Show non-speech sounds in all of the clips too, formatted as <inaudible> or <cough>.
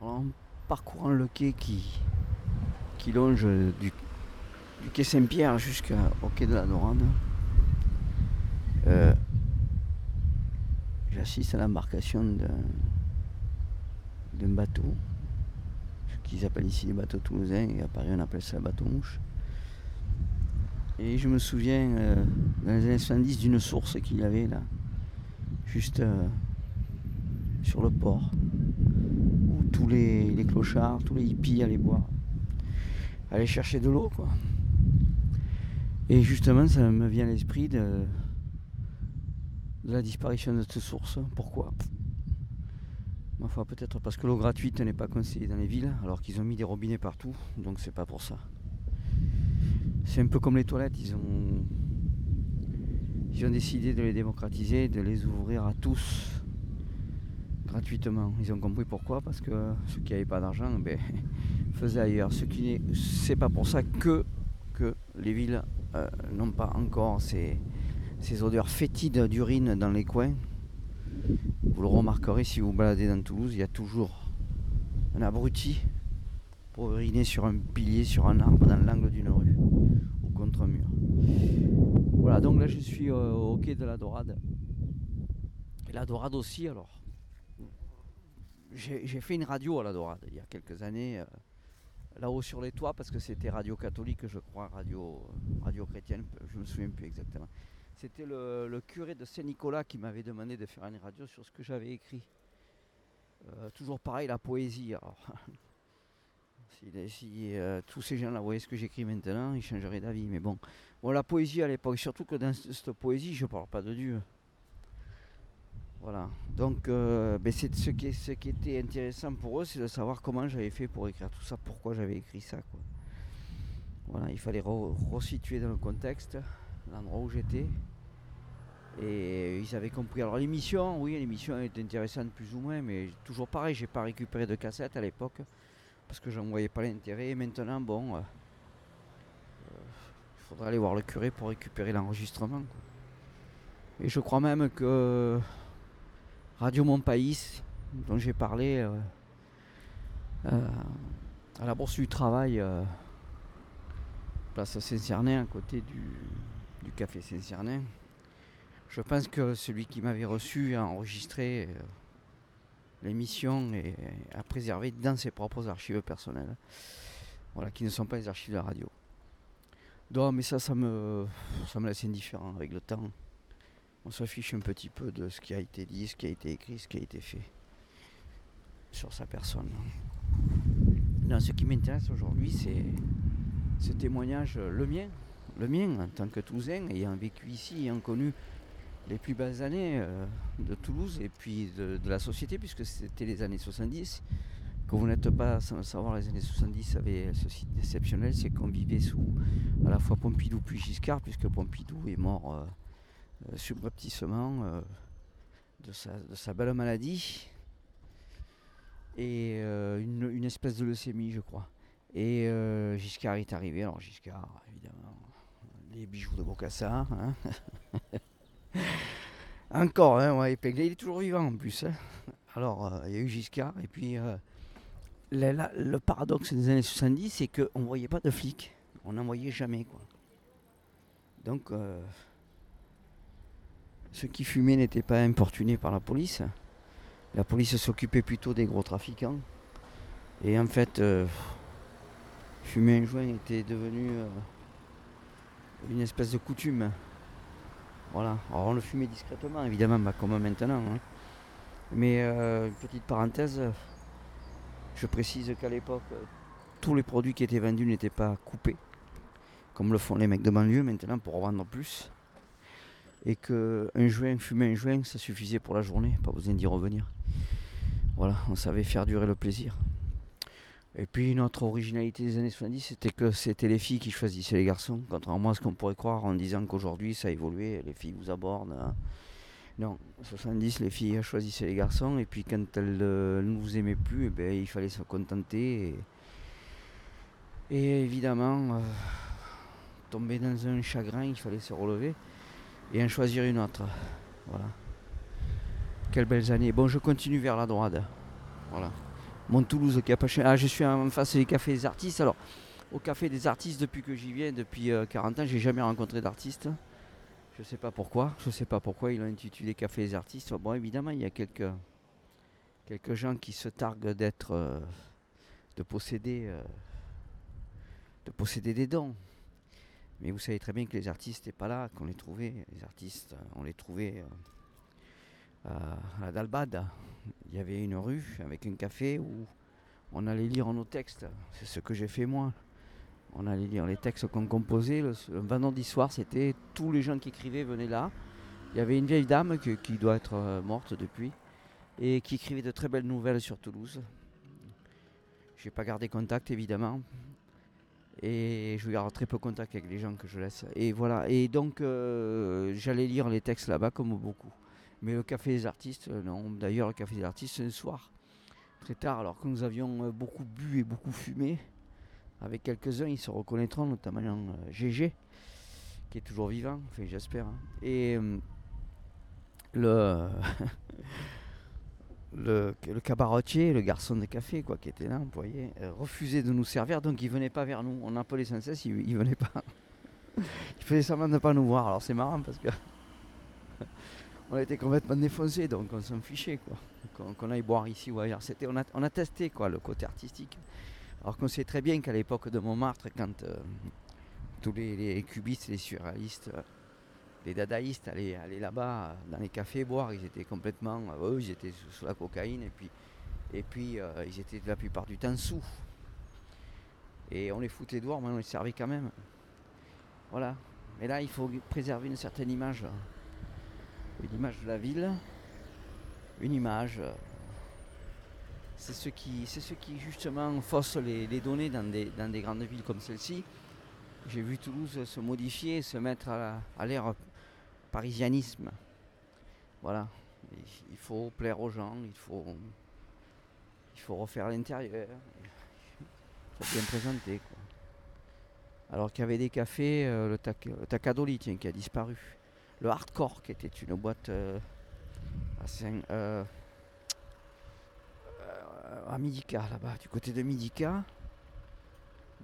en parcourant le quai qui, longe du, quai Saint-Pierre jusqu'au quai de la Dorade, euh, j'assiste à l'embarcation d'un, bateau, ce qu'ils appellent ici les bateaux toulousains, et à Paris on appelle ça le bateau mouche. Et je me souviens euh, dans les années 70 d'une source qu'il y avait là, juste euh, sur le port, tous les, clochards, tous les hippies allaient boire, allaient chercher de l'eau quoi. Et justement, ça me vient à l'esprit de, la disparition de cette source. Pourquoi? Ma peut-être parce que l'eau gratuite n'est pas conseillée dans les villes, alors qu'ils ont mis des robinets partout, donc c'est pas pour ça. C'est un peu comme les toilettes, ils ont, ils ont décidé de les démocratiser, de les ouvrir à tous gratuitement. Ils ont compris pourquoi, parce que ceux qui n'avaient pas d'argent, <laughs> ben, faisaient ailleurs. Ce qui n'est, c'est pas pour ça que, que les villes euh, n'ont pas encore ces, ces odeurs fétides d'urine dans les coins. Vous le remarquerez si vous baladez dans Toulouse, il y a toujours un abruti pour uriner sur un pilier, sur un arbre, dans l'angle d'une rue ou contre un mur. Voilà, donc là je suis euh, au quai de la Dorade. Et la Dorade aussi, alors. J'ai fait une radio à la Dorade il y a quelques années, euh, là-haut sur les toits, parce que c'était radio catholique, je crois, radio, radio chrétienne, je me souviens plus exactement. C'était le, le curé de Saint-Nicolas qui m'avait demandé de faire une radio sur ce que j'avais écrit. Euh, toujours pareil, la poésie. <laughs> Si, euh, tous ces gens-là voyaient ce que j'écris maintenant, ils changeraient d'avis. Mais bon, bon, la poésie à l'époque, surtout que dans cette poésie, je parle pas de Dieu. Voilà. Donc, euh, ben, c'est ce qui, était intéressant pour eux, c'est de savoir comment j'avais fait pour écrire tout ça, pourquoi j'avais écrit ça. Voilà, il fallait re- resituer dans le contexte l'endroit où j'étais. Et ils avaient compris. Alors l'émission, oui, l'émission est intéressante plus ou moins, mais toujours pareil, j'ai pas récupéré de cassette à l'époque parce que j'en voyais pas l'intérêt. Et maintenant, bon, euh, euh, il faudra aller voir le curé pour récupérer l'enregistrement. Et je crois même que Radio Mon Pays, dont j'ai parlé euh, euh, à la Bourse du Travail, euh, place Saint-Cernin, à côté du, café Saint-Cernin. Je pense que celui qui m'avait reçu a enregistré l'émission et a préservé dans ses propres archives personnelles. Voilà, qui ne sont pas les archives de la radio. Mais ça, ça me laisse indifférent avec le temps. On s'affiche un petit peu de ce qui a été dit, ce qui a été écrit, ce qui a été fait sur sa personne. Non, ce qui m'intéresse aujourd'hui, c'est ce témoignage, le mien, le mien en tant que Toulousain, ayant vécu ici, ayant connu les plus belles années euh, de Toulouse et puis de, la société, puisque c'était les années 70. Quand vous n'êtes pas sans savoir les années 70 avait ceci de exceptionnel, c'est qu'on vivait sous à la fois Pompidou puis Giscard, puisque Pompidou est mort euh, subrepticement euh, de, sa, de sa belle maladie et euh, une, une espèce de leucémie, je crois. Et euh, Giscard est arrivé, alors Giscard, évidemment, les bijoux de Bocassa. hein. <laughs> Encore, hein, ouais, il est toujours vivant en plus. hein. Alors, euh, il y a eu Giscard, et puis euh, le paradoxe des années 70, c'est qu'on ne voyait pas de flics. On n'en voyait jamais, quoi. Donc, euh, ceux qui fumaient n'étaient pas importunés par la police. La police s'occupait plutôt des gros trafiquants. Et en fait, euh, fumer un joint était devenu euh, une espèce de coutume. Voilà. Alors on le fumait discrètement, évidemment, comme maintenant. hein. Mais euh, une petite parenthèse, je précise qu'à l'époque, tous les produits qui étaient vendus n'étaient pas coupés, comme le font les mecs de banlieue maintenant pour en vendre plus. Et que un joint, fumer un joint, ça suffisait pour la journée, pas besoin d'y revenir. Voilà, on savait faire durer le plaisir. Et puis notre originalité des années 70, c'était que c'était les filles qui choisissaient les garçons, contrairement à ce qu'on pourrait croire en disant qu'aujourd'hui ça a évolué, les filles vous abordent. hein. Non, en 70, les filles choisissaient les garçons, et puis quand elles euh, ne vous aimaient plus, eh ben, il fallait se contenter. Et, et évidemment, euh, tomber dans un chagrin, il fallait se relever et en choisir une autre. Voilà. Quelles belles années. Bon, je continue vers la droite. Voilà. mon Toulouse qui a pas Ah, je suis en face des cafés des artistes. Alors, au café des artistes, depuis que j'y viens, depuis 40 ans, j'ai jamais rencontré d'artistes. Je sais pas pourquoi. Je sais pas pourquoi ils l'ont intitulé Café des artistes. Bon, évidemment, il y a quelques, quelques gens qui se targuent d'être, de posséder, de posséder des dons. Mais vous savez très bien que les artistes n'étaient pas là, qu'on les trouvait. Les artistes, on les trouvait à Dalbad. Il y avait une rue avec un café où on allait lire nos textes. C'est ce que j'ai fait moi. On allait lire les textes qu'on composait. Le, vendredi soir, c'était tous les gens qui écrivaient venaient là. Il y avait une vieille dame qui doit être euh, morte depuis et qui écrivait de très belles nouvelles sur Toulouse. Je n'ai pas gardé contact évidemment. Et je garde très peu contact avec les gens que je laisse. Et voilà. Et donc euh, j'allais lire les textes là-bas comme beaucoup. Mais le café des artistes, euh, non. D'ailleurs, le café des artistes, c'est le soir, très tard, alors que nous avions euh, beaucoup bu et beaucoup fumé. Avec quelques-uns, ils se reconnaîtront, notamment GG, qui est toujours vivant, enfin j'espère. Hein. Et le, <laughs> le, cabaretier, le garçon de café, quoi, qui était là, vous voyez, refusait de nous servir, donc il venait pas vers nous. On appelait sans cesse, il, il venait pas. <laughs> il faisait semblant de ne pas nous voir. Alors c'est marrant parce que <laughs> on été complètement défoncé, donc on s'en fichait quoi. Qu'on aille boire ici ou ailleurs. C'était, on, a, on a testé quoi, le côté artistique. Alors qu'on sait très bien qu'à l'époque de Montmartre, quand euh, tous les, cubistes, les surréalistes, euh, les dadaïstes allaient, là-bas euh, dans les cafés boire, ils étaient complètement. eux, ils étaient sous, la cocaïne et puis, et puis ils étaient la plupart du temps sous. Et on les foutait dehors, mais on les servait quand même. Voilà. Mais là, il faut préserver une certaine image une image de la ville, une image. Euh, c'est ce qui, c'est ce qui justement fausse les, données dans des, dans des, grandes villes comme celle-ci. J'ai vu Toulouse se modifier, se mettre à, l'ère parisianisme. Voilà. Il faut plaire aux gens, il faut, il faut refaire l'intérieur, il faut bien présenter. Alors qu'il y avait des cafés, euh, le, tac, qui a disparu le Hardcore, qui était une boîte euh, euh, à, Midica, là-bas, du côté de Midica.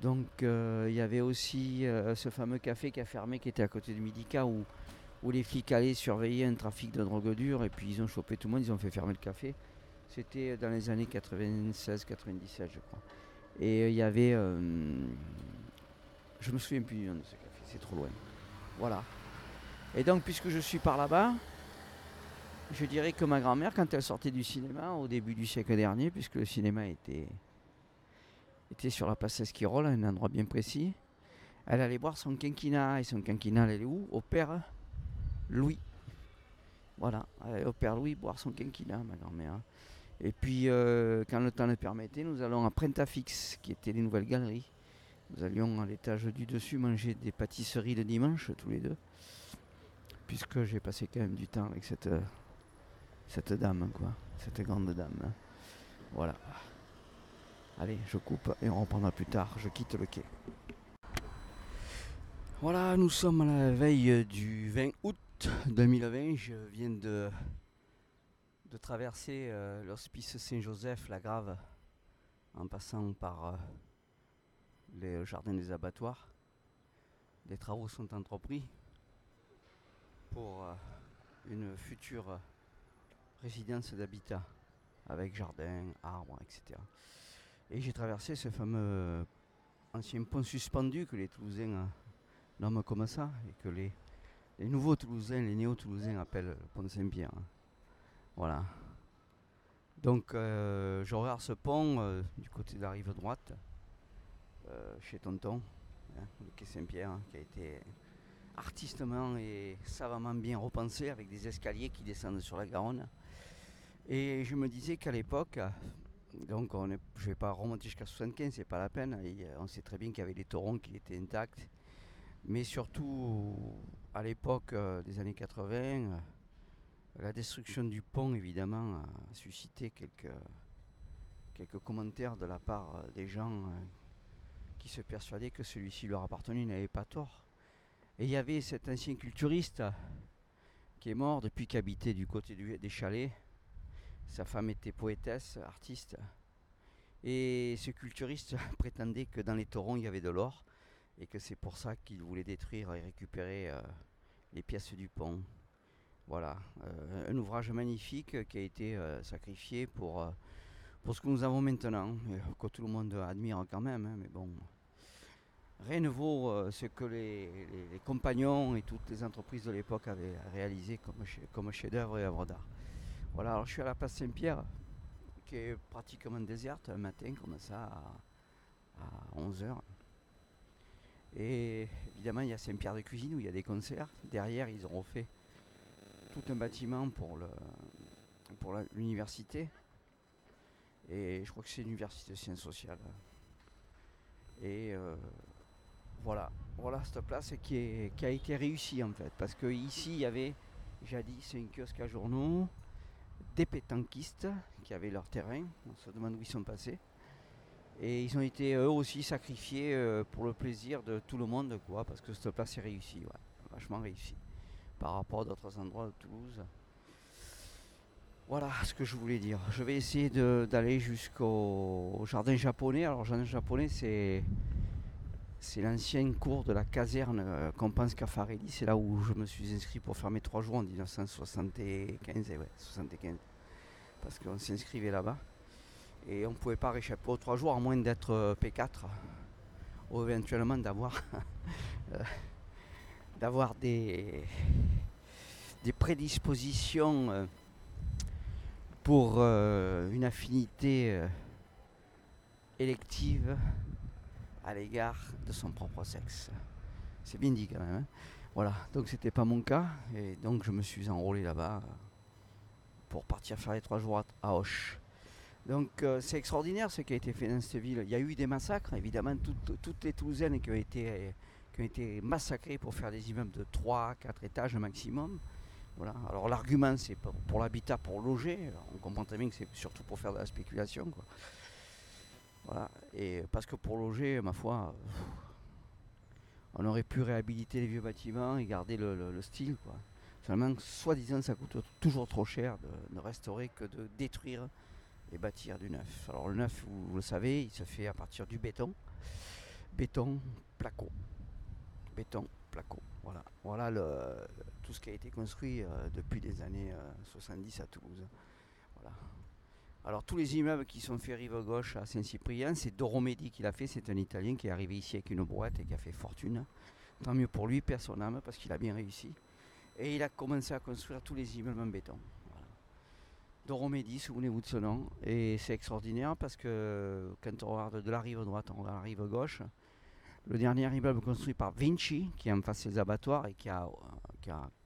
Donc euh, il y avait aussi ce fameux café qui a fermé, qui était à côté de Midica, où, où les flics allaient surveiller un trafic de drogue dure, et puis ils ont chopé tout le monde, ils ont fait fermer le café. C'était dans les années 96-97, je crois. Et il y avait... je me souviens plus du nom de ce café, c'est trop loin. Voilà. Et donc, puisque je suis par là-bas, je dirais que ma grand-mère, quand elle sortait du cinéma au début du siècle dernier, puisque le cinéma était, était sur la place Esquirol, un endroit bien précis, elle allait boire son quinquina. Et son quinquina, elle est où? Au père Louis. Voilà, allait au père Louis boire son quinquina, ma grand-mère. Et puis, euh, quand le temps le permettait, nous allons à Prentafix, qui était les nouvelles galeries. Nous allions à l'étage du dessus manger des pâtisseries le dimanche, tous les deux puisque j'ai passé quand même du temps avec cette, euh, cette dame, quoi, cette grande dame. Voilà. Allez, je coupe et on reprendra plus tard. Je quitte le quai. Voilà, nous sommes à la veille du 20 août 2020. Je viens de, traverser euh, l'hospice Saint-Joseph, la Grave, en passant par euh, les jardins des abattoirs. Les travaux sont entrepris pour euh, une future résidence d'habitat avec jardin, arbres, etc. Et j'ai traversé ce fameux ancien pont suspendu que les Toulousains euh, nomment comme ça et que les, nouveaux Toulousains, les néo-Toulousains appellent le pont Saint-Pierre. Voilà. Donc euh, je regarde ce pont du côté de la rive droite, chez Tonton, hein, le quai Saint-Pierre, hein, qui a été artistement et savamment bien repensé avec des escaliers qui descendent sur la Garonne. Et je me disais qu'à l'époque, donc je ne vais pas remonter jusqu'à 75, c'est pas la peine. on sait très bien qu'il y avait des torons qui étaient intacts. Mais surtout, à l'époque euh, des années 80, euh, la destruction du pont, évidemment, a suscité quelques, quelques commentaires de la part euh, des gens qui se persuadaient que celui-ci leur appartenait n'avait pas tort. Et il y avait cet ancien culturiste qui est mort depuis qu'il habitait du côté des chalets. Sa femme était poétesse, artiste. Et ce culturiste <laughs> prétendait que dans les torrents il y avait de l'or et que c'est pour ça qu'il voulait détruire et récupérer euh, les pièces du pont. Voilà, euh, un ouvrage magnifique qui a été euh, sacrifié pour, pour ce que nous avons maintenant, que tout le monde admire quand même, hein, mais bon, rien ne vaut ce que les, compagnons et toutes les entreprises de l'époque avaient réalisé comme, comme chef-d'œuvre et œuvre d'art. Voilà, alors je suis à la place Saint-Pierre, qui est pratiquement déserte un matin comme ça à, 11h. Et évidemment, il y a Saint-Pierre de Cuisine où il y a des concerts. Derrière, ils ont refait tout un bâtiment pour le pour l'université. Et je crois que c'est l'université de sciences sociales. Et euh, voilà, voilà cette place qui, qui a été réussie en fait. Parce que ici, il y avait jadis un kiosque à journaux, des pétanquistes qui avaient leur terrain. On se demande où ils sont passés. Et ils ont été eux aussi sacrifiés euh, pour le plaisir de tout le monde, parce que cette place est réussie, vachement réussie par rapport à d'autres endroits de Toulouse. Voilà ce que je voulais dire. Je vais essayer d'aller jusqu'au jardin japonais. Alors, jardin japonais, c'est c'est l'ancien cours de la caserne euh, Compense Caffarelli. C'est là où je me suis inscrit pour faire mes trois jours en 1975. Ouais, 75. Parce qu'on s'inscrivait là-bas. Et on ne pouvait pas réchapper aux trois jours à moins d'être euh, P4. Ou éventuellement d'avoir <laughs> euh, d'avoir des, des prédispositions pour une affinité élective à l'égard de son propre sexe. C'est bien dit quand même. Hein. voilà, donc c'était pas mon cas, et donc je me suis enrôlé là-bas pour partir faire les trois jours à Hoche. Donc euh, c'est extraordinaire ce qui a été fait dans cette ville. Il y a eu des massacres, évidemment, toutes, les Toulousaines qui ont, été, qui ont été massacrées pour faire des immeubles de 3, 4 étages maximum. Voilà. Alors l'argument c'est pour, l'habitat, pour loger. on comprend très bien que c'est surtout pour faire de la spéculation. Voilà. Et parce que pour loger, ma foi, on aurait pu réhabiliter les vieux bâtiments et garder le, style. Quoi. Seulement, soi-disant, ça coûte toujours trop cher de ne restaurer que de détruire et bâtir du neuf. Alors le neuf, vous, le savez, il se fait à partir du béton. Béton, placo. Béton, placo. Voilà, voilà tout ce qui a été construit euh, depuis les années 70 euh, à Toulouse. Voilà. Alors tous les immeubles qui sont faits rive gauche à Saint-Cyprien, c'est Doromedi qui l'a fait, c'est un Italien qui est arrivé ici avec une boîte et qui a fait fortune. Tant mieux pour lui, personne âme, parce qu'il a bien réussi. Et il a commencé à construire tous les immeubles en béton. Voilà. Doromedi, souvenez-vous de ce nom. Et c'est extraordinaire parce que quand on regarde de la rive droite, on regarde la rive gauche. Le dernier immeuble construit par Vinci, qui est en face des abattoirs et qui a,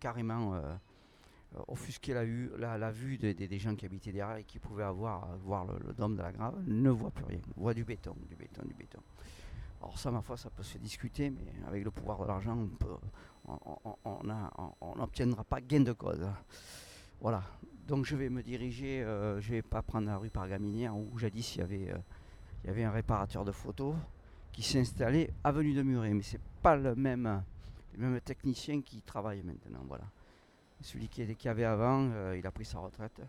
carrément... Euh, offusquer la vue, des, gens qui habitaient derrière et qui pouvaient avoir voir le, dôme de la grave, ne voit plus rien, voit du béton, du béton, du béton. Alors ça, ma foi, ça peut se discuter, mais avec le pouvoir de l'argent, on n'obtiendra pas gain de cause. Voilà. Donc je vais me diriger, euh, je vais pas prendre la rue Pargaminière où jadis il y avait, il y avait un réparateur de photos qui s'est installé avenue de Muret, mais c'est pas le même, technicien qui travaille maintenant. Voilà. Celui qui, qui avait avant, euh, il a pris sa retraite.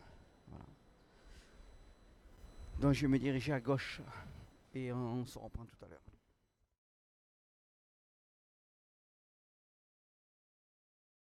Donc je vais me diriger à gauche et on se reprend tout à l'heure.